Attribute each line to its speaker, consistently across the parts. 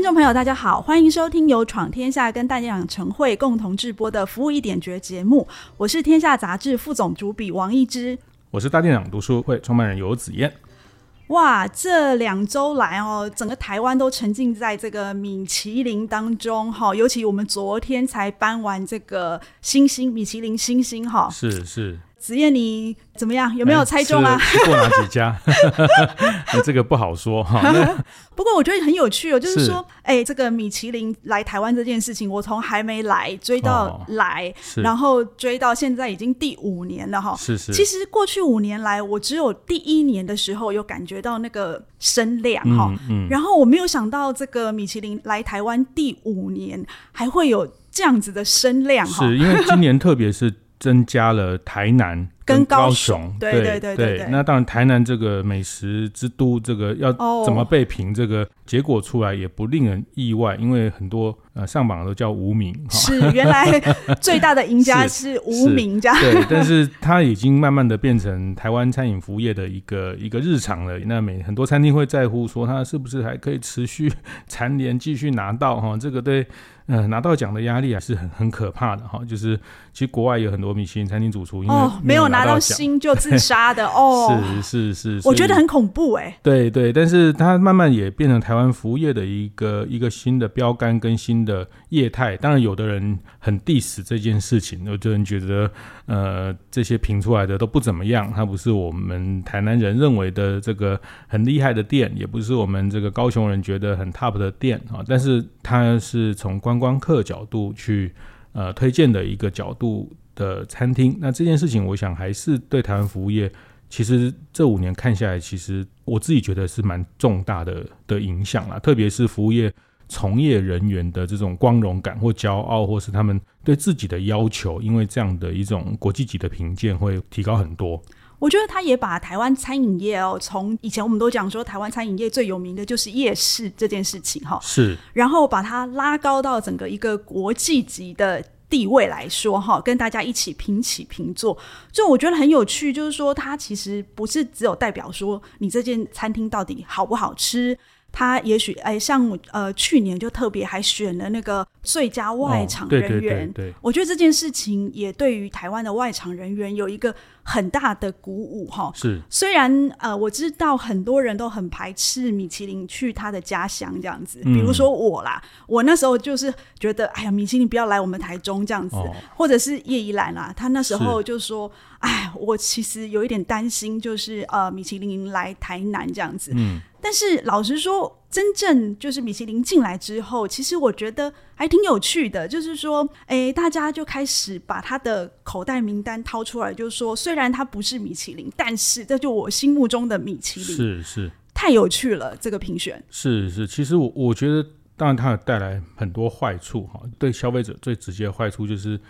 Speaker 1: 听众朋友，大家好，欢迎收听由闯天下跟淡江养成会共同制播的《服务一点绝》节目。我是天下杂志副总主笔王一之，
Speaker 2: 我是大店长读书会创办人游子燕。
Speaker 1: 哇，这两周来哦，整个台湾都沉浸在这个米其林当中哈，尤其我们昨天才颁完这个星星米其林星星哈，
Speaker 2: 是是。
Speaker 1: 子燕，你怎么样？有没有猜中啊？
Speaker 2: 吃过哪几家？这个不好说哈。
Speaker 1: 不过我觉得很有趣哦，就是说，哎、欸，这个米其林来台湾这件事情，我从还没来追到来，哦、然后追到现在已经第五年了哈。
Speaker 2: 是是。
Speaker 1: 其实过去五年来，我只有第一年的时候有感觉到那个声量哈，嗯，嗯，然后我没有想到这个米其林来台湾第五年还会有这样子的声量哈。
Speaker 2: 是因为今年特别是。增加了台南跟高雄，
Speaker 1: 对对对对，对。
Speaker 2: 那当然，台南这个美食之都，这个要怎么被评？这个结果出来也不令人意外，因为很多呃上榜都叫无名。
Speaker 1: 是原来 最大的赢家是无名家。
Speaker 2: 对，但是它已经慢慢的变成台湾餐饮服务业的一个一个日常了。那每很多餐厅会在乎说，它是不是还可以持续 蝉联，继续拿到哈？这个对。嗯，拿到奖的压力还是很很可怕的哈。就是其实国外有很多米其林餐厅主厨，因为没有拿到
Speaker 1: 星就自杀的 哦。
Speaker 2: 是是是，
Speaker 1: 我觉得很恐怖哎。
Speaker 2: 对对，但是它慢慢也变成台湾服务业的一个一个新的标杆跟新的业态。当然，有的人很 diss 这件事情，有的人觉得呃这些评出来的都不怎么样，它不是我们台南人认为的这个很厉害的店，也不是我们这个高雄人觉得很 top 的店啊。但是它是从观光客角度去呃推荐的一个角度的餐厅，那这件事情我想还是对台湾服务业，其实这五年看下来，其实我自己觉得是蛮重大的的影响啦，特别是服务业从业人员的这种光荣感或骄傲，或是他们对自己的要求，因为这样的一种国际级的评鉴会提高很多。
Speaker 1: 我觉得他也把台湾餐饮业哦，从以前我们都讲说台湾餐饮业最有名的就是夜市这件事情哈，
Speaker 2: 是，
Speaker 1: 然后把它拉高到整个一个国际级的地位来说哈，跟大家一起平起平坐，就我觉得很有趣，就是说它其实不是只有代表说你这间餐厅到底好不好吃。他也许哎，像呃去年就特别还选了那个最佳外场人员，哦、对对。对对，我觉得这件事情也对于台湾的外场人员有一个很大的鼓舞哈。是，虽然呃我知道很多人都很排斥米其林去他的家乡这样子，比如说我啦，嗯、我那时候就是觉得哎呀米其林不要来我们台中这样子，哦、或者是叶宜兰啦，他那时候就说哎，我其实有一点担心，就是呃米其林来台南这样子，嗯。但是老实说，真正就是米其林进来之后，其实我觉得还挺有趣的。就是说，哎，大家就开始把他的口袋名单掏出来，就是说，虽然他不是米其林，但是这就我心目中的米其林。
Speaker 2: 是是，
Speaker 1: 太有趣了，这个评选。
Speaker 2: 是是，其实我我觉得，当然它有带来很多坏处哈。对消费者最直接的坏处就是。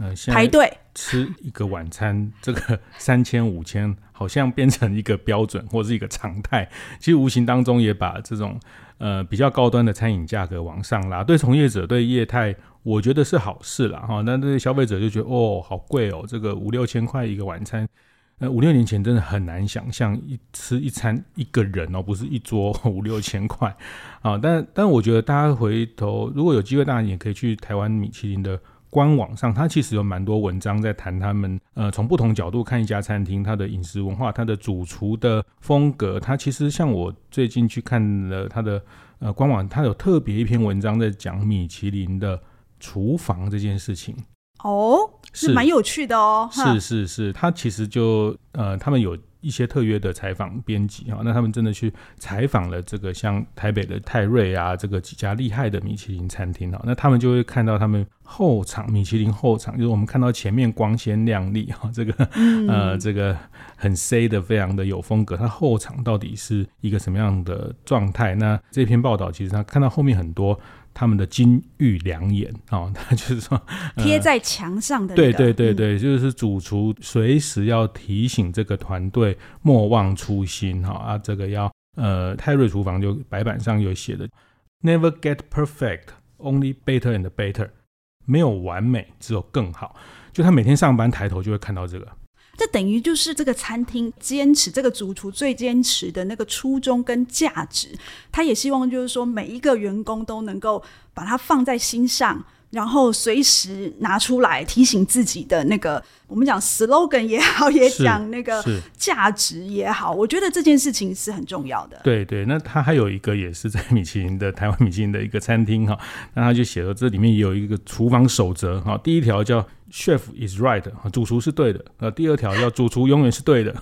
Speaker 2: 呃，排队吃一个晚餐，这个 三千五千好像变成一个标准或是一个常态，其实无形当中也把这种呃比较高端的餐饮价格往上拉。对从业者对业态，我觉得是好事啦。哈。那对消费者就觉得哦，好贵哦，这个五六千块一个晚餐，呃，五六年前真的很难想象一吃一餐一个人哦，不是一桌 五六千块啊。但但我觉得大家回头如果有机会，大家也可以去台湾米其林的。官网上，它其实有蛮多文章在谈他们，呃，从不同角度看一家餐厅，它的饮食文化，它的主厨的风格。它其实像我最近去看了它的呃官网，它有特别一篇文章在讲米其林的厨房这件事情。哦，
Speaker 1: 是蛮有趣的哦。
Speaker 2: 是是是，它其实就呃，他们有。一些特约的采访编辑啊，那他们真的去采访了这个像台北的泰瑞啊，这个几家厉害的米其林餐厅啊，那他们就会看到他们后场米其林后场，就是我们看到前面光鲜亮丽哈，这个呃这个很 C 的，非常的有风格，它后场到底是一个什么样的状态？那这篇报道其实他看到后面很多他们的金玉良言哦，他 就是说
Speaker 1: 贴、呃、在墙上的、那个。
Speaker 2: 对对对对，嗯、就是主厨随时要提醒这个团队莫忘初心哈啊，这个要呃泰瑞厨房就白板上有写的，Never get perfect, only better and better，没有完美，只有更好。就他每天上班抬头就会看到这个。
Speaker 1: 这等于就是这个餐厅坚持这个主厨最坚持的那个初衷跟价值，他也希望就是说每一个员工都能够把它放在心上。然后随时拿出来提醒自己的那个，我们讲 slogan 也好，也讲那个价值也好，我觉得这件事情是很重要的。
Speaker 2: 对对，那他还有一个也是在米其林的台湾米其林的一个餐厅哈，那他就写了这里面也有一个厨房守则哈，第一条叫 Chef is right，主厨是对的，呃，第二条要主厨永远是对的，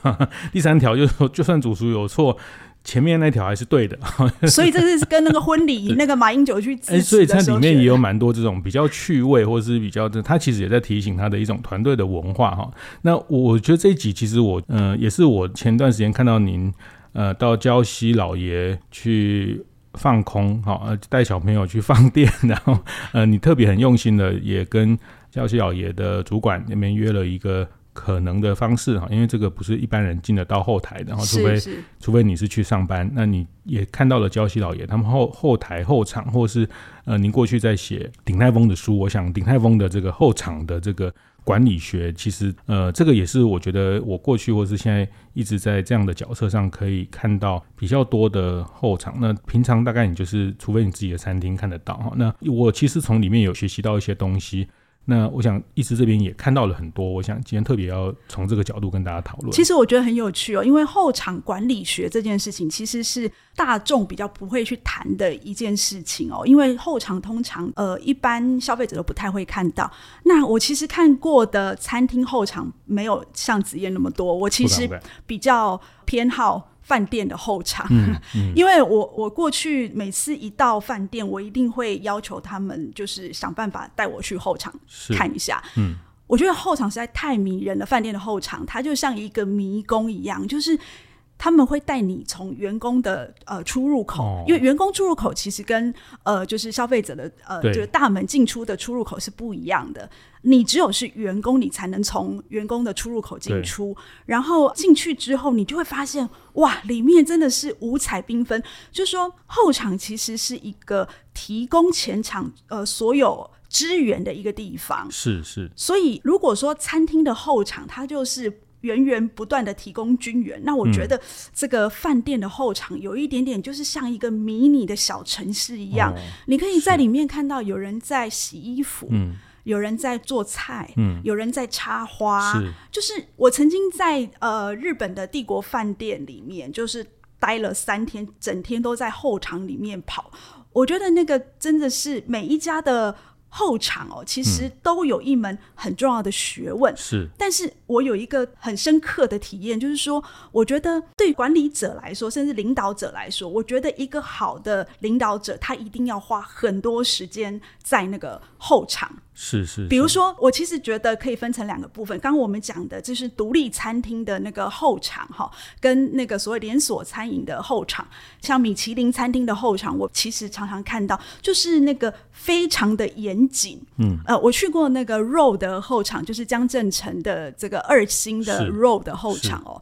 Speaker 2: 第三条就是说就算主厨有错。前面那条还是对的，
Speaker 1: 所以这是跟那个婚礼那个马英九去支持的。哎，
Speaker 2: 所以它里面也有蛮多这种比较趣味，或者是比较，他其实也在提醒他的一种团队的文化哈。那我觉得这一集其实我，呃，也是我前段时间看到您，呃，到礁溪老爷去放空，哈，呃，带小朋友去放电，然后，呃，你特别很用心的也跟礁溪老爷的主管那边约了一个。可能的方式哈，因为这个不是一般人进得到后台的，然后除非除非你是去上班，那你也看到了焦溪老爷他们后后台后场，或是呃，您过去在写鼎泰丰的书，我想鼎泰丰的这个后场的这个管理学，其实呃，这个也是我觉得我过去或是现在一直在这样的角色上可以看到比较多的后场。那平常大概你就是除非你自己的餐厅看得到哈，那我其实从里面有学习到一些东西。那我想，医师这边也看到了很多。我想今天特别要从这个角度跟大家讨论。
Speaker 1: 其实我觉得很有趣哦，因为后场管理学这件事情其实是大众比较不会去谈的一件事情哦。因为后场通常呃一般消费者都不太会看到。那我其实看过的餐厅后场没有像子燕那么多。我其实比较偏好。饭店的后场，嗯 嗯、因为我我过去每次一到饭店，我一定会要求他们就是想办法带我去后场看一下。嗯，我觉得后场实在太迷人了。饭店的后场，它就像一个迷宫一样，就是。他们会带你从员工的呃出入口，哦、因为员工出入口其实跟呃就是消费者的呃就是大门进出的出入口是不一样的。你只有是员工，你才能从员工的出入口进出。然后进去之后，你就会发现哇，里面真的是五彩缤纷。就是说后场其实是一个提供前场呃所有支援的一个地方。
Speaker 2: 是是。
Speaker 1: 所以如果说餐厅的后场，它就是。源源不断的提供军援，那我觉得这个饭店的后场有一点点，就是像一个迷你的小城市一样。哦、你可以在里面看到有人在洗衣服，嗯，有人在做菜，嗯，有人在插花。是，就是我曾经在呃日本的帝国饭店里面，就是待了三天，整天都在后场里面跑。我觉得那个真的是每一家的。后场哦，其实都有一门很重要的学问。是、嗯，但是我有一个很深刻的体验，就是说，我觉得对管理者来说，甚至领导者来说，我觉得一个好的领导者，他一定要花很多时间在那个后场。
Speaker 2: 是是，
Speaker 1: 比如说，我其实觉得可以分成两个部分。刚刚我们讲的就是独立餐厅的那个后场哈，跟那个所谓连锁餐饮的后场，像米其林餐厅的后场，我其实常常看到，就是那个非常的严谨。嗯，呃，我去过那个 Row 的后场，就是江振成的这个二星的 Row 的后场哦。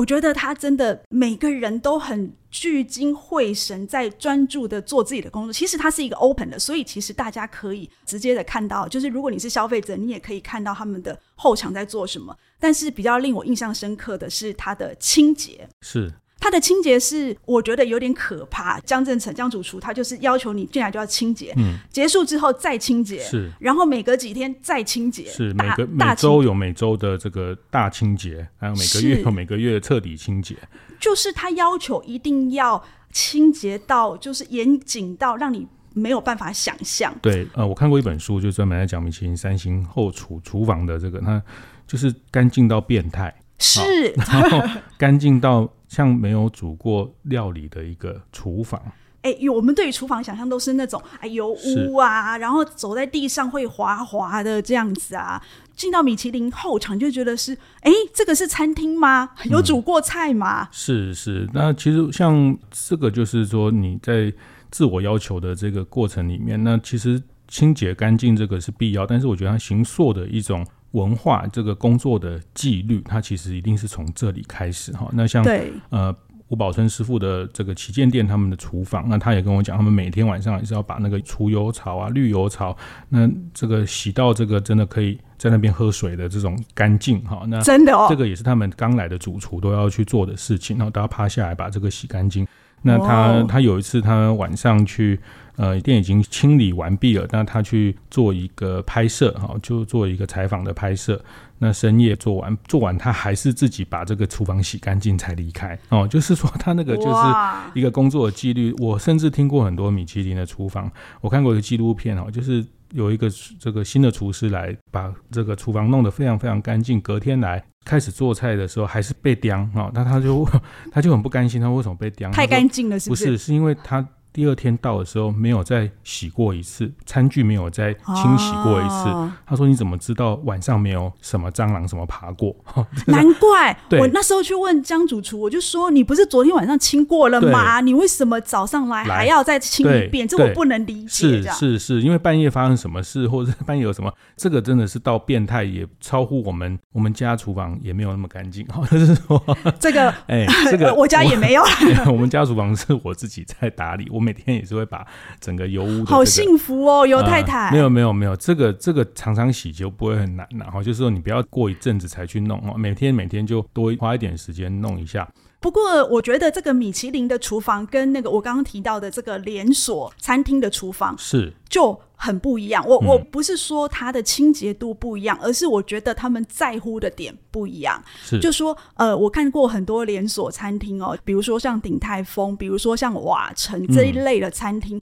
Speaker 1: 我觉得他真的每个人都很聚精会神，在专注的做自己的工作。其实他是一个 open 的，所以其实大家可以直接的看到，就是如果你是消费者，你也可以看到他们的后场在做什么。但是比较令我印象深刻的是它的清洁，
Speaker 2: 是。
Speaker 1: 它的清洁是我觉得有点可怕。江振成江主厨他就是要求你进来就要清洁，嗯，结束之后再清洁，是，然后每隔几天再清洁，
Speaker 2: 是每个每周有每周的这个大清洁，还有每个月有每个月彻底清洁，
Speaker 1: 就是他要求一定要清洁到就是严谨到让你没有办法想象。
Speaker 2: 对，呃，我看过一本书，就专门在讲米其林三星后厨厨房的这个，它就是干净到变态。
Speaker 1: 是，
Speaker 2: 然后干净到像没有煮过料理的一个厨房。
Speaker 1: 哎、欸，我们对于厨房想象都是那种哎油污啊，然后走在地上会滑滑的这样子啊。进到米其林后场就觉得是，哎、欸，这个是餐厅吗？有煮过菜吗？
Speaker 2: 嗯、是是，那其实像这个就是说你在自我要求的这个过程里面，那其实清洁干净这个是必要，但是我觉得它形塑的一种文化，这个工作的纪律，它其实一定是从这里开始哈。那像对呃。吴宝春师傅的这个旗舰店，他们的厨房，那他也跟我讲，他们每天晚上也是要把那个除油槽啊、滤油槽，那这个洗到这个真的可以在那边喝水的这种干净哈。那真的哦，这个也是他们刚来的主厨都要去做的事情，然后都要趴下来把这个洗干净。那他他有一次他晚上去。呃，店已经清理完毕了，那他去做一个拍摄，哈，就做一个采访的拍摄。那深夜做完，做完他还是自己把这个厨房洗干净才离开。哦，就是说他那个就是一个工作的纪律。我甚至听过很多米其林的厨房，我看过一个纪录片哦，就是有一个这个新的厨师来把这个厨房弄得非常非常干净，隔天来开始做菜的时候还是被刁啊，那他就 他就很不甘心，他为什么被刁？
Speaker 1: 太干净了，是不是？
Speaker 2: 不是，是因为他。第二天到的时候没有再洗过一次，餐具没有再清洗过一次。哦、他说：“你怎么知道晚上没有什么蟑螂什么爬过？”
Speaker 1: 难怪我那时候去问江主厨，我就说：“你不是昨天晚上清过了吗？你为什么早上来还要再清一遍？这我不能理解。”
Speaker 2: 是是是，因为半夜发生什么事，或者半夜有什么，这个真的是到变态，也超乎我们我们家厨房也没有那么干净。就是说，
Speaker 1: 这个哎，这个我家也没有。
Speaker 2: 我们家厨房是我自己在打理。我每天也是会把整个油污、这个，
Speaker 1: 好幸福哦，尤太太。
Speaker 2: 呃、没有没有没有，这个这个常常洗就不会很难，然后就是说你不要过一阵子才去弄哦，每天每天就多花一点时间弄一下。
Speaker 1: 不过我觉得这个米其林的厨房跟那个我刚刚提到的这个连锁餐厅的厨房是就很不一样。我我不是说它的清洁度不一样，而是我觉得他们在乎的点不一样。是，就说呃，我看过很多连锁餐厅哦，比如说像鼎泰丰，比如说像瓦城这一类的餐厅，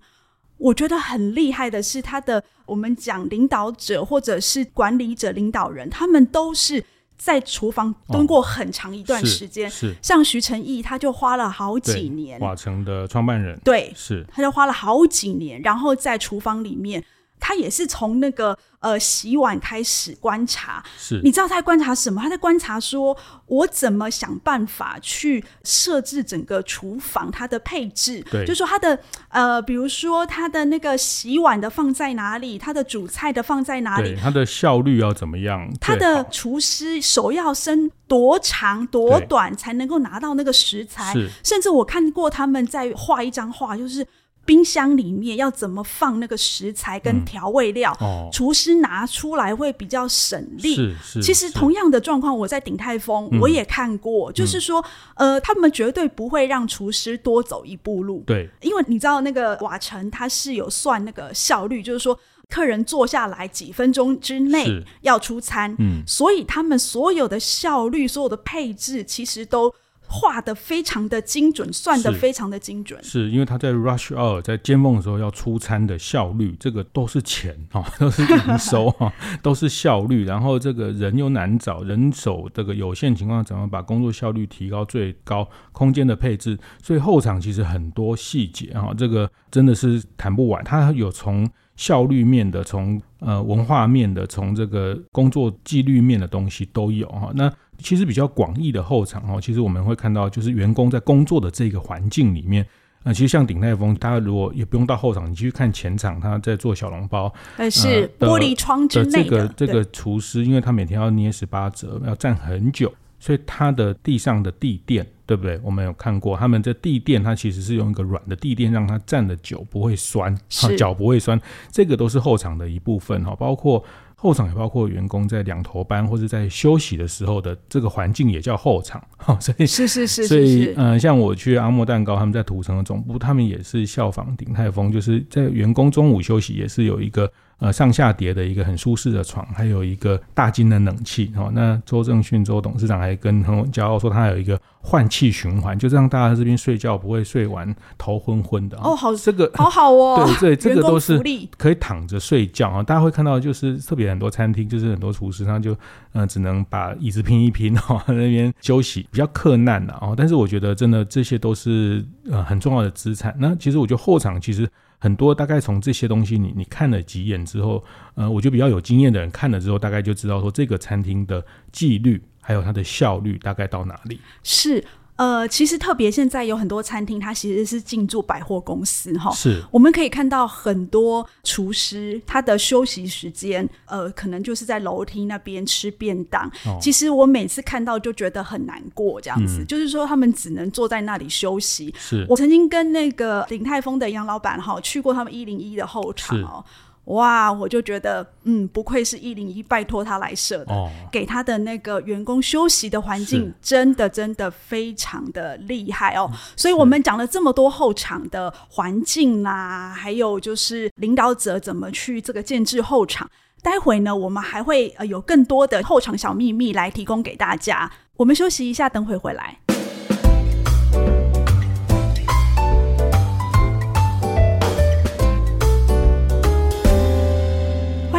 Speaker 1: 我觉得很厉害的是他的我们讲领导者或者是管理者、领导人，他们都是。在厨房蹲过很长一段时间，哦，是，像徐成义，他就花了好几年。
Speaker 2: 瓦城的创办人，
Speaker 1: 对，
Speaker 2: 是，
Speaker 1: 他就花了好几年，然后在厨房里面。他也是从那个呃洗碗开始观察，是，你知道他在观察什么？他在观察说，我怎么想办法去设置整个厨房它的配置，对，就说它的呃，比如说它的那个洗碗的放在哪里，它的煮菜的放在哪里，
Speaker 2: 它的效率要怎么样？
Speaker 1: 他的厨师手要伸多长多短才能够拿到那个食材？是，甚至我看过他们在画一张画，就是。冰箱里面要怎么放那个食材跟调味料？嗯哦、厨师拿出来会比较省力。是是。其实同样的状况，我在鼎泰丰我也看过，嗯、就是说，呃，他们绝对不会让厨师多走一步路。对，因为你知道那个瓦城它是有算那个效率，就是说客人坐下来几分钟之内要出餐。嗯，所以他们所有的效率、所有的配置，其实都。画的非常的精准，算的非常的精准，
Speaker 2: 是，是因为他在 rush hour 在尖峰的时候要出餐的效率，这个都是钱哈，都是营收哈，都是效率。然后这个人又难找，人手这个有限情况，怎么把工作效率提高最高？空间的配置，所以后场其实很多细节哈，这个真的是谈不完。他有从效率面的，从呃文化面的，从这个工作纪律面的东西都有哈。那其实比较广义的后场哦，其实我们会看到，就是员工在工作的这个环境里面，呃，其实像鼎泰丰，大家如果也不用到后场，你去看前场，他在做小笼包，
Speaker 1: 但，是玻璃窗之内的，
Speaker 2: 这个这个厨师，因为他每天要捏十八折，要站很久，所以他的地上的地垫，对不对？我们有看过，他们这地垫，它其实是用一个软的地垫，让他站的久不会酸，脚不会酸，这个都是后场的一部分哈，包括。后场也包括员工在两头班或者在休息的时候的这个环境也叫后场，所以是是是，所以呃，像我去阿莫蛋糕，他们在土城的总部，他们也是效仿鼎泰丰，就是在员工中午休息也是有一个。呃，上下叠的一个很舒适的床，还有一个大金的冷气哦。那周正训周董事长还跟很骄傲说，他有一个换气循环，就让大家在这边睡觉不会睡完头昏昏的
Speaker 1: 哦。好，
Speaker 2: 这个
Speaker 1: 好好哦。
Speaker 2: 对对，这个都是可以躺着睡觉啊。大家会看到，就是特别很多餐厅，就是很多厨师他就呃只能把椅子拼一拼哦，在那边休息比较克难的哦。但是我觉得真的这些都是呃很重要的资产。那其实我觉得后场其实。很多大概从这些东西你，你看了几眼之后，呃，我觉得比较有经验的人看了之后，大概就知道说这个餐厅的纪律还有它的效率大概到哪里。
Speaker 1: 是，呃，其实特别现在有很多餐厅，它其实是进驻百货公司哈。
Speaker 2: 是，
Speaker 1: 我们可以看到很多厨师他的休息时间，呃，可能就是在楼梯那边吃便当。哦。其实我每次看到就觉得很难过，这样子，嗯，就是说他们只能坐在那里休息。
Speaker 2: 是，
Speaker 1: 我曾经跟那个鼎泰丰的杨老板哈去过他们一零一的后场哦。哇，我就觉得，嗯，不愧是一零一拜托他来设的，哦，给他的那个员工休息的环境，真的真的非常的厉害哦。所以我们讲了这么多后场的环境啦，还有就是领导者怎么去这个建制后场。待会呢，我们还会呃有更多的后场小秘密来提供给大家。我们休息一下，等会回来。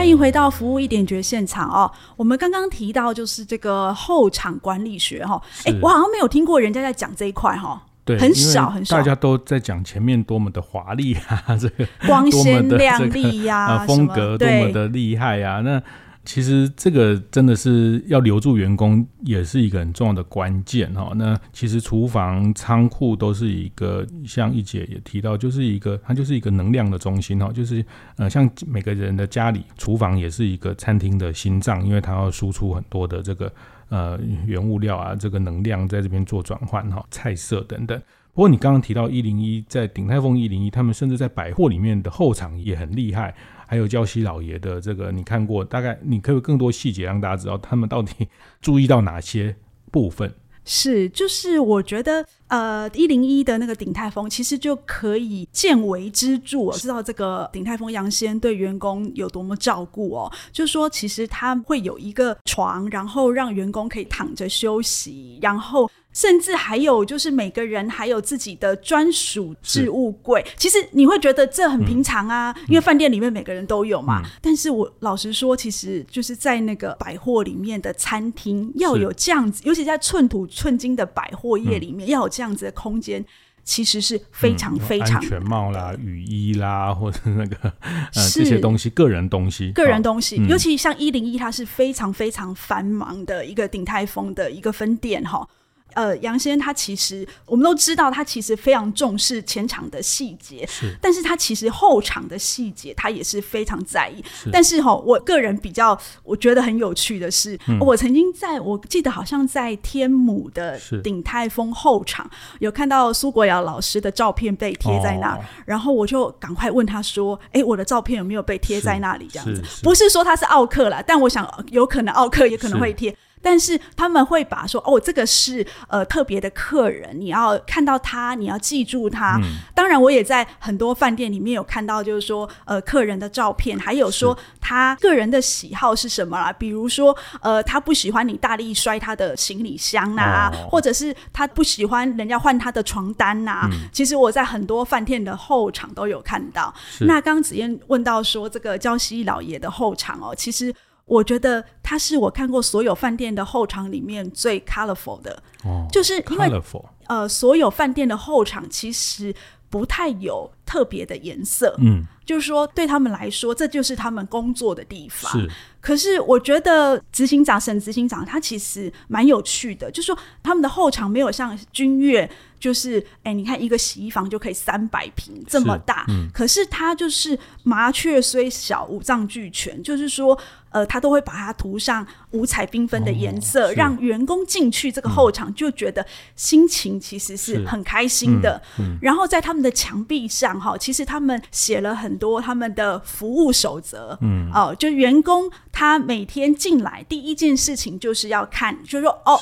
Speaker 1: 迎回到服务一点绝现场哦。我们刚刚提到就是这个后场管理学哈，哎，我好像没有听过人家在讲这一块哈，
Speaker 2: 对，
Speaker 1: 很少很少，
Speaker 2: 大家都在讲前面多么的华丽啊，这个
Speaker 1: 光鲜亮丽呀，
Speaker 2: 啊，风格多么的厉害呀，那。其实这个真的是要留住员工，也是一个很重要的关键哈。那其实厨房、仓库都是一个，像一姐也提到，就是一个它就是一个能量的中心哈。就是呃，像每个人的家里，厨房也是一个餐厅的心脏，因为它要输出很多的这个呃原物料啊，这个能量在这边做转换哈，菜色等等。不过你刚刚提到一零一，在鼎泰丰一零一，他们甚至在百货里面的后场也很厉害。还有礁溪老爷的这个，你看过？大概你可以更多细节让大家知道他们到底注意到哪些部分？
Speaker 1: 是，就是我觉得，呃，一零一的那个鼎泰丰其实就可以见微知著，我知道这个鼎泰丰杨先对员工有多么照顾哦。就是说，其实他会有一个床，然后让员工可以躺着休息，然后。甚至还有就是每个人还有自己的专属置物柜，其实你会觉得这很平常啊，嗯、因为饭店里面每个人都有嘛。嗯、但是我老实说，其实就是在那个百货里面的餐厅要有这样子，尤其在寸土寸金的百货业里面要有这样子的空间，其实是非常非常、嗯、安全
Speaker 2: 帽啦、雨衣啦，或者那个呃这些东西，个人东西，
Speaker 1: 个人东西，尤其像一零一，它是非常非常繁忙的一个鼎泰丰的一个分店哈。呃，杨先生他其实我们都知道，他其实非常重视前场的细节，
Speaker 2: 是，
Speaker 1: 但是他其实后场的细节他也是非常在意。是，但是哈，我个人比较我觉得很有趣的是，嗯、我曾经在我记得好像在天母的鼎泰丰后场有看到苏国尧老师的照片被贴在那，哦、然后我就赶快问他说：“哎，我的照片有没有被贴在那里？”这样子，不是说他是奥克啦，但我想有可能奥克也可能会贴。但是他们会把说哦，这个是呃特别的客人，你要看到他，你要记住他。嗯、当然，我也在很多饭店里面有看到，就是说呃客人的照片，还有说他个人的喜好是什么啦。比如说呃，他不喜欢你大力摔他的行李箱呐、啊，哦、或者是他不喜欢人家换他的床单呐、啊。嗯、其实我在很多饭店的后场都有看到。那刚刚子燕问到说这个娇西老爷的后场哦，其实。我觉得它是我看过所有饭店的后场里面最 colorful 的，哦，就是因为 colorful 呃，所有饭店的后场其实不太有特别的颜色，嗯，就是说对他们来说，这就是他们工作的地方。是，可是我觉得执行长沈执行长他其实蛮有趣的，就是说他们的后场没有像君悦。就是，哎、欸，你看一个洗衣房就可以三百平这么大，嗯、可是他就是麻雀虽小，五脏俱全。就是说，呃，他都会把它涂上五彩缤纷的颜色，哦、让员工进去这个后场就觉得心情其实是很开心的。嗯嗯、然后在他们的墙壁上，哈，其实他们写了很多他们的服务守则。嗯，哦、呃，就员工他每天进来第一件事情就是要看，就是说，哦。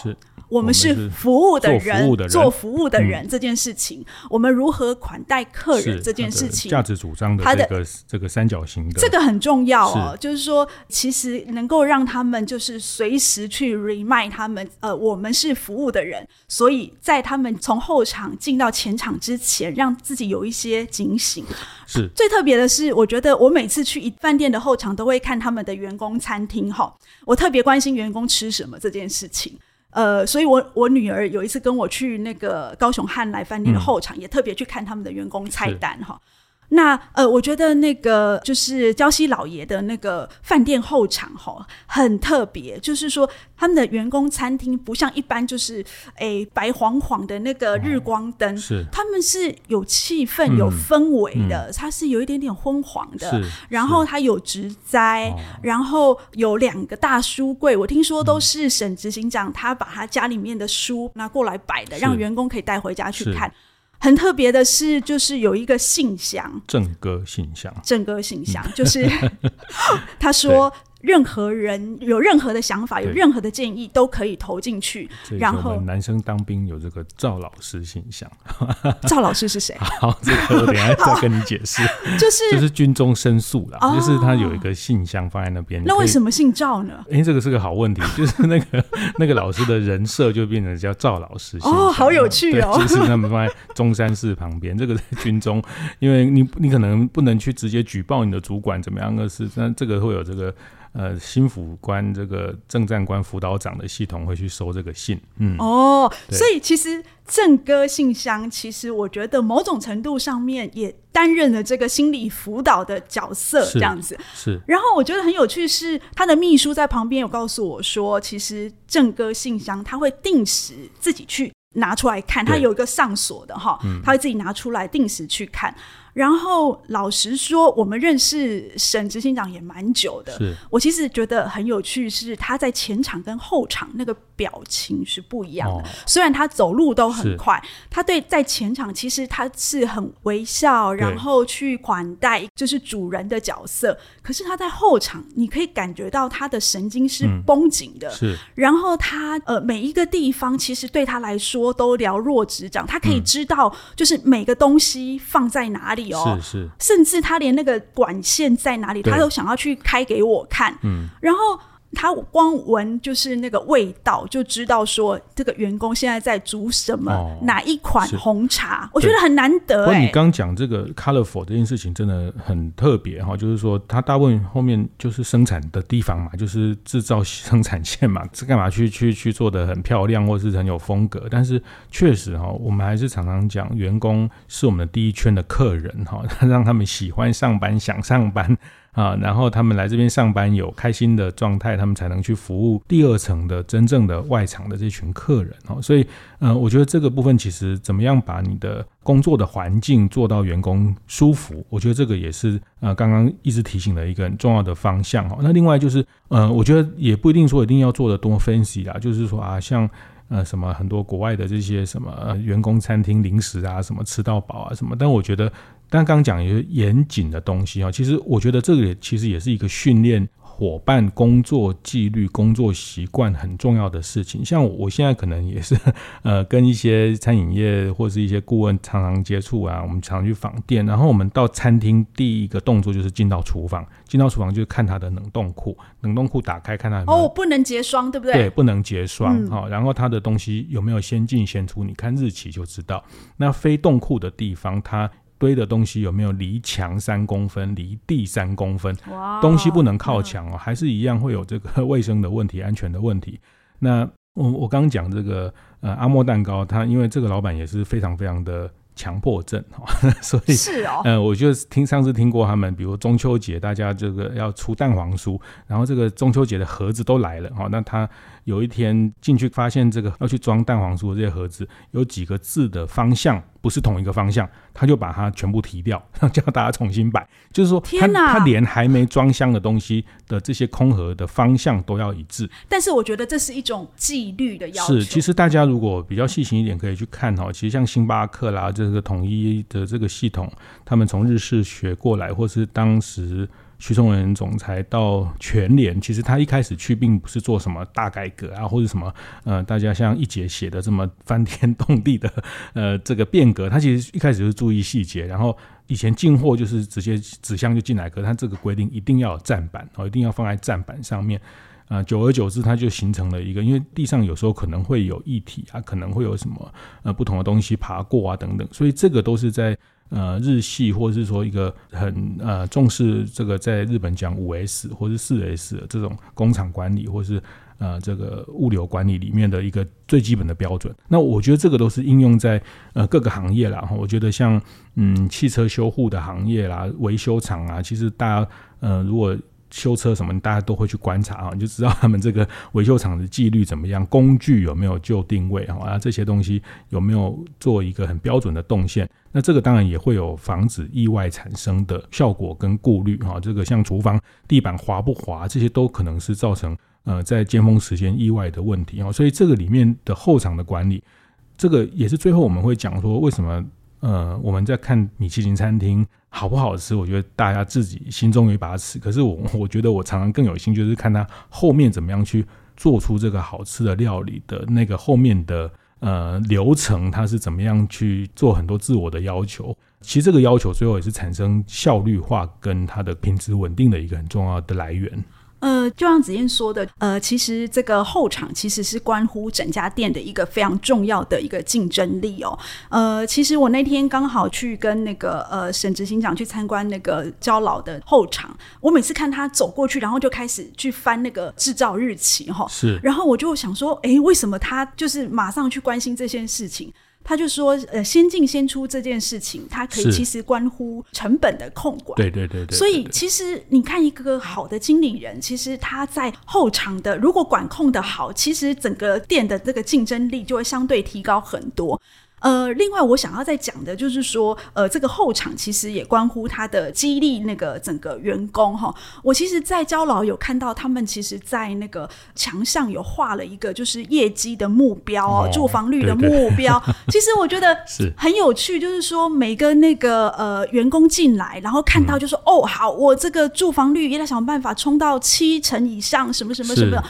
Speaker 1: 我们是服务的人，做服务的人这件事情，我们如何款待客人这件事情，
Speaker 2: 价值主张的这个这个三角形的，
Speaker 1: 这个很重要哦。就是说，其实能够让他们就是随时去 remind 他们，呃，我们是服务的人，所以在他们从后场进到前场之前，让自己有一些警醒。
Speaker 2: 是
Speaker 1: 最特别的是，我觉得我每次去一饭店的后场，都会看他们的员工餐厅哈，我特别关心员工吃什么这件事情。呃，所以我我女儿有一次跟我去那个高雄汉来饭店的后场，嗯、也特别去看他们的员工菜单哈。那呃，我觉得那个就是娇西老爷的那个饭店后场吼，很特别，就是说他们的员工餐厅不像一般就是诶白晃晃的那个日光灯，哦、是。他们是有气氛、有氛围的，嗯、它是有一点点昏黄的，然后它有植栽，然后有两个大书柜，我听说都是沈执行长他把他家里面的书拿过来摆的，让员工可以带回家去看。很特别的是，就是有一个信箱，
Speaker 2: 正哥信箱，
Speaker 1: 正哥信箱，就是 他说。任何人有任何的想法，有任何的建议，都可以投进去。然后，
Speaker 2: 男生当兵有这个赵老师信箱。
Speaker 1: 赵老师是谁？
Speaker 2: 好，这个我等下再跟你解释。就是就是军中申诉啦，就是他有一个信箱放在那边。
Speaker 1: 那为什么姓赵呢？
Speaker 2: 哎，这个是个好问题。就是那个那个老师的人设就变成叫赵老师。
Speaker 1: 哦，好有趣哦。
Speaker 2: 就是他们放在中山市旁边。这个在军中，因为你你可能不能去直接举报你的主管怎么样的是那这个会有这个。呃，新辅官这个政战官辅导长的系统会去收这个信，嗯，
Speaker 1: 哦，所以其实正哥信箱，其实我觉得某种程度上面也担任了这个心理辅导的角色，这样子。
Speaker 2: 是。是，
Speaker 1: 然后我觉得很有趣是，他的秘书在旁边有告诉我说，其实正哥信箱他会定时自己去拿出来看，他有一个上锁的哈，他会自己拿出来定时去看。然后老实说，我们认识沈执行长也蛮久的。是我其实觉得很有趣，是他在前场跟后场那个表情是不一样的。哦、虽然他走路都很快，他对在前场其实他是很微笑，然后去款待就是主人的角色。可是他在后场，你可以感觉到他的神经是绷紧的。嗯、是，然后他呃每一个地方其实对他来说都了若指掌，他可以知道就是每个东西放在哪里。是是，甚至他连那个管线在哪里，他都想要去开给我看。嗯，然后。他光闻就是那个味道，就知道说这个员工现在在煮什么，哦、哪一款红茶，我觉得很难得、欸。不过
Speaker 2: 你刚讲这个 colorful 这件事情真的很特别哈，就是说他大部分后面就是生产的地方嘛，就是制造生产线嘛，是干嘛去去去做的很漂亮或是很有风格？但是确实哈，我们还是常常讲，员工是我们的第一圈的客人哈，让他们喜欢上班，想上班。啊，然后他们来这边上班有开心的状态，他们才能去服务第二层的真正的外场的这群客人哦。所以，嗯、我觉得这个部分其实怎么样把你的工作的环境做到员工舒服，我觉得这个也是呃刚刚一直提醒的一个很重要的方向哦。那另外就是，呃，我觉得也不一定说一定要做的多 fancy 啦，就是说啊，像呃什么很多国外的这些什么、员工餐厅零食啊，什么吃到饱啊什么，但我觉得。但刚刚讲一些严谨的东西啊，其实我觉得这个也其实也是一个训练伙伴工作纪律、工作习惯很重要的事情。像我现在可能也是 呃跟一些餐饮业或是一些顾问常常接触啊，我们常常去访店，然后我们到餐厅第一个动作就是进到厨房，进到厨房就是看它的冷冻库，冷冻库打开看它有有
Speaker 1: 哦，不能结霜，对不对？
Speaker 2: 对，不能结霜啊。嗯、然后它的东西有没有先进先出，你看日期就知道。那非冻库的地方，它堆的东西有没有离墙三公分、离地三公分？哇东西不能靠墙哦，嗯、还是一样会有这个卫生的问题、安全的问题。那我我刚刚讲这个呃阿莫蛋糕，它因为这个老板也是非常非常的强迫症哈，所以是哦，呃，我就听上次听过他们，比如中秋节大家这个要出蛋黄酥，然后这个中秋节的盒子都来了哈，那他。有一天进去发现这个要去装蛋黄酥的这些盒子有几个字的方向不是同一个方向，他就把它全部提掉，叫大家重新摆。就是说，他他连还没装箱的东西的这些空盒的方向都要一致。
Speaker 1: 但是我觉得这是一种纪律的要求。
Speaker 2: 是，其实大家如果比较细心一点，可以去看哈，其实像星巴克啦，这个统一的这个系统，他们从日式学过来，或是当时。徐崇仁总裁到全联，其实他一开始去并不是做什么大改革啊，或者什么呃，大家像一姐写的这么翻天动地的呃这个变革，他其实一开始就是注意细节，然后以前进货就是直接纸箱就进来，可是他这个规定一定要有站板哦，一定要放在站板上面。呃，久而久之，它就形成了一个，因为地上有时候可能会有液体啊，可能会有什么呃不同的东西爬过啊等等，所以这个都是在呃日系或者是说一个很呃重视这个在日本讲五 S 或是四 S 这种工厂管理或是呃这个物流管理里面的一个最基本的标准。那我觉得这个都是应用在呃各个行业啦。我觉得像嗯汽车修护的行业啦、维修厂啊，其实大家呃如果修车什么，大家都会去观察啊，你就知道他们这个维修厂的纪律怎么样，工具有没有就定位啊，这些东西有没有做一个很标准的动线？那这个当然也会有防止意外产生的效果跟顾虑哈。这个像厨房地板滑不滑，这些都可能是造成呃在尖峰时间意外的问题啊。所以这个里面的后场的管理，这个也是最后我们会讲说为什么。呃，我们在看米其林餐厅好不好吃，我觉得大家自己心中有一把尺。可是我 我觉得我常常更有兴趣，就是看他后面怎么样去做出这个好吃的料理的那个后面的呃流程，他是怎么样去做很多自我的要求。其实这个要求最后也是产生效率化跟它的品质稳定的一个很重要的来源。
Speaker 1: 呃，就像子燕说的，呃，其实这个后场其实是关乎整家店的一个非常重要的一个竞争力哦。呃，其实我那天刚好去跟那个呃沈执行长去参观那个焦老的后场，我每次看他走过去，然后就开始去翻那个制造日期哈，
Speaker 2: 是，
Speaker 1: 然后我就想说，哎，为什么他就是马上去关心这件事情？他就说，呃，先进先出这件事情，它可以其实关乎成本的控管。
Speaker 2: 对对对对。
Speaker 1: 所以其实你看一个好的经理人，其实他在后场的如果管控的好，其实整个店的这个竞争力就会相对提高很多。呃，另外我想要再讲的就是说，呃，这个后场其实也关乎他的激励那个整个员工哈。我其实，在交老有看到他们其实，在那个墙上有画了一个就是业绩的目标哦，住房率的目标。对对其实我觉得 是很有趣，就是说每个那个呃员工进来，然后看到就说、嗯、哦，好，我这个住房率也得想办法冲到七成以上，什么什么什么的。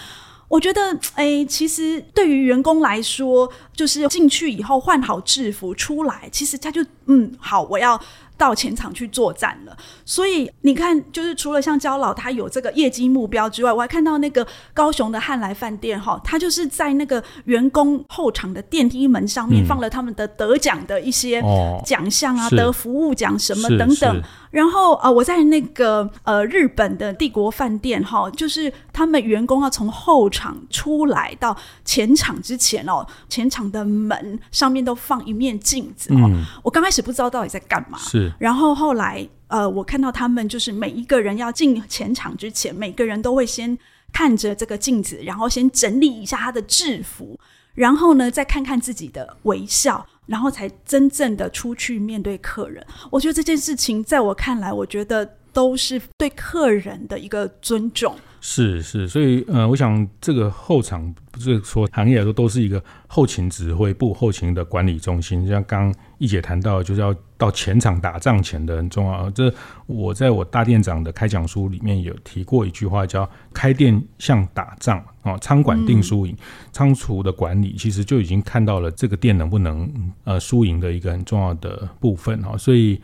Speaker 1: 我觉得，哎、欸，其实对于员工来说，就是进去以后换好制服出来，其实他就嗯，好，我要。到前场去作战了，所以你看，就是除了像焦老他有这个业绩目标之外，我还看到那个高雄的汉来饭店哈，他就是在那个员工后场的电梯门上面放了他们的得奖的一些奖项啊，得服务奖什么等等。然后呃，我在那个呃日本的帝国饭店哈，就是他们员工要从后场出来到前场之前哦，前场的门上面都放一面镜子哦。我刚开始不知道到底在干嘛，
Speaker 2: 是。
Speaker 1: 然后后来呃，我看到他们就是每一个人要进前场之前，每个人都会先看着这个镜子，然后先整理一下他的制服，然后呢再看看自己的微笑。然后才真正的出去面对客人。我觉得这件事情在我看来，我觉得都是对客人的一个尊重。
Speaker 2: 是是，所以呃，我想这个后场不是说行业来说都是一个后勤指挥部、后勤的管理中心。像刚一姐谈到，就是要到前场打仗前的很重要。这我在我大店长的开讲书里面有提过一句话，叫“开店像打仗”哦，仓管定输赢，仓储的管理其实就已经看到了这个店能不能呃输赢的一个很重要的部分哈，所以。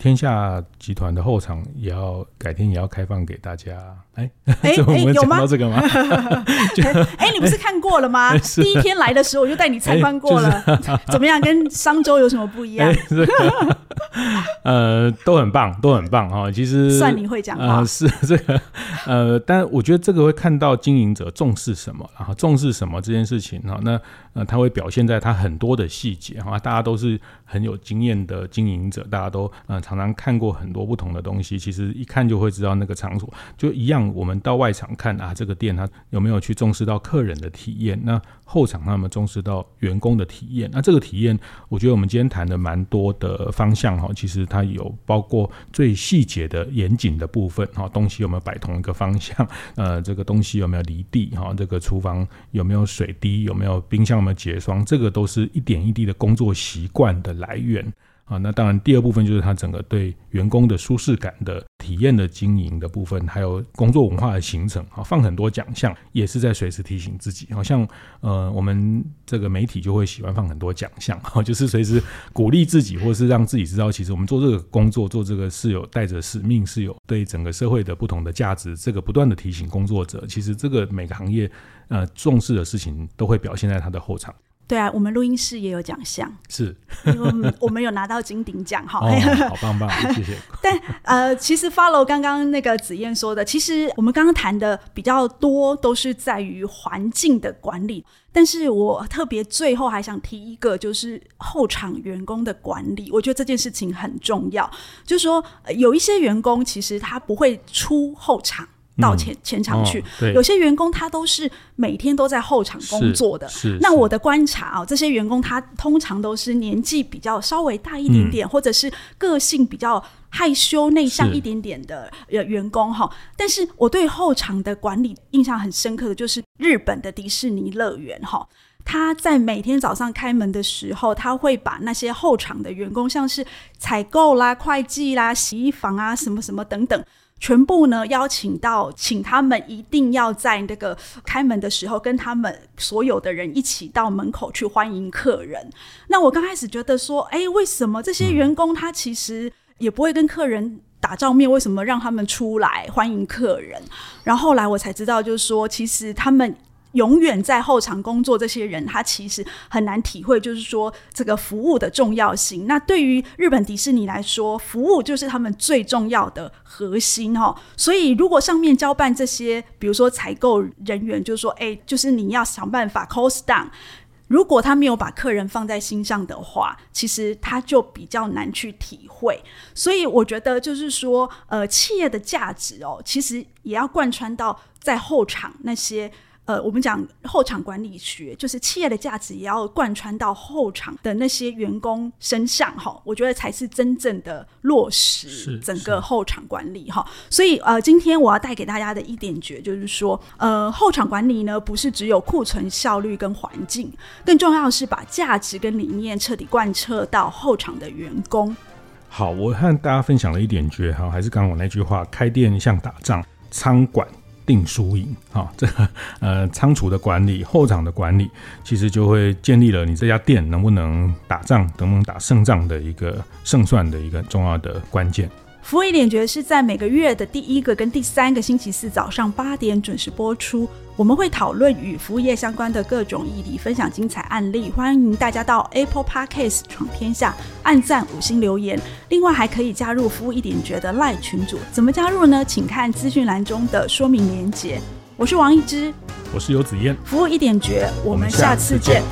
Speaker 2: 天下集团的后场也要改天也要开放给大家，哎哎
Speaker 1: 哎，有吗？
Speaker 2: 这个吗？
Speaker 1: 哎，你不是看过了吗？第一天来的时候我就带你参观过了，怎么样？跟商周有什么不一样？这个、
Speaker 2: 呃，都很棒，都很棒哈。其实
Speaker 1: 算你会讲话，
Speaker 2: 呃、是这个呃，但我觉得这个会看到经营者重视什么，然后重视什么这件事情哈。那呃，他会表现在他很多的细节哈。大家都是很有经验的经营者，大家都呃。常常看过很多不同的东西，其实一看就会知道那个场所就一样。我们到外场看啊，这个店它有没有去重视到客人的体验？那后场他们重视到员工的体验？那这个体验，我觉得我们今天谈的蛮多的方向哈。其实它有包括最细节的严谨的部分哈，东西有没有摆同一个方向？呃，这个东西有没有离地？哈，这个厨房有没有水滴？有没有冰箱有没有结霜？这个都是一点一滴的工作习惯的来源。啊，那当然，第二部分就是他整个对员工的舒适感的体验的经营的部分，还有工作文化的形成啊，放很多奖项，也是在随时提醒自己。好像呃，我们这个媒体就会喜欢放很多奖项，就是随时鼓励自己，或是让自己知道，其实我们做这个工作，做这个是有带着使命，是有对整个社会的不同的价值。这个不断的提醒工作者，其实这个每个行业呃重视的事情，都会表现在他的后场。
Speaker 1: 对啊，我们录音室也有奖项，
Speaker 2: 是，
Speaker 1: 因为我们有拿到金鼎奖，哈、
Speaker 2: 哦，好棒棒，谢谢。
Speaker 1: 但呃，其实 follow 刚刚那个紫燕说的，其实我们刚刚谈的比较多都是在于环境的管理，但是我特别最后还想提一个，就是后场员工的管理，我觉得这件事情很重要，就是说有一些员工其实他不会出后场。到前前场去，有些员工他都是每天都在后场工作的。
Speaker 2: 是，是
Speaker 1: 那我的观察啊，这些员工他通常都是年纪比较稍微大一点点，嗯、或者是个性比较害羞内向一点点的员工哈。但是我对后场的管理印象很深刻的就是日本的迪士尼乐园哈，他在每天早上开门的时候，他会把那些后场的员工，像是采购啦、会计啦、洗衣房啊什么什么等等。全部呢邀请到，请他们一定要在那个开门的时候，跟他们所有的人一起到门口去欢迎客人。那我刚开始觉得说，哎，为什么这些员工他其实也不会跟客人打照面？为什么让他们出来欢迎客人？然后后来我才知道，就是说，其实他们。永远在后场工作，这些人他其实很难体会，就是说这个服务的重要性。那对于日本迪士尼来说，服务就是他们最重要的核心哈。所以如果上面交办这些，比如说采购人员，就是说，哎，就是你要想办法 cost down。如果他没有把客人放在心上的话，其实他就比较难去体会。所以我觉得，就是说，呃，企业的价值哦，其实也要贯穿到在后场那些。呃，我们讲后场管理学，就是企业的价值也要贯穿到后场的那些员工身上哈，我觉得才是真正的落实整个后场管理哈。所以呃，今天我要带给大家的一点诀就是说，呃，后场管理呢，不是只有库存效率跟环境，更重要的是把价值跟理念彻底贯彻到后场的员工。
Speaker 2: 好，我和大家分享了一点诀哈，还是刚刚我那句话，开店像打仗，仓管。定输赢啊，这个呃仓储的管理、后场的管理，其实就会建立了你这家店能不能打仗、能不能打胜仗的一个胜算的一个重要的关键。
Speaker 1: 服务一点绝是在每个月的第一个跟第三个星期四早上八点准时播出。我们会讨论与服务业相关的各种议题，分享精彩案例。欢迎大家到 Apple Podcast 闯天下，按赞五星留言。另外还可以加入服务一点绝的 LINE 群组，怎么加入呢？请看资讯栏中的说明连结。我是王一之，
Speaker 2: 我是游子燕，
Speaker 1: 服务一点绝，我们下次见。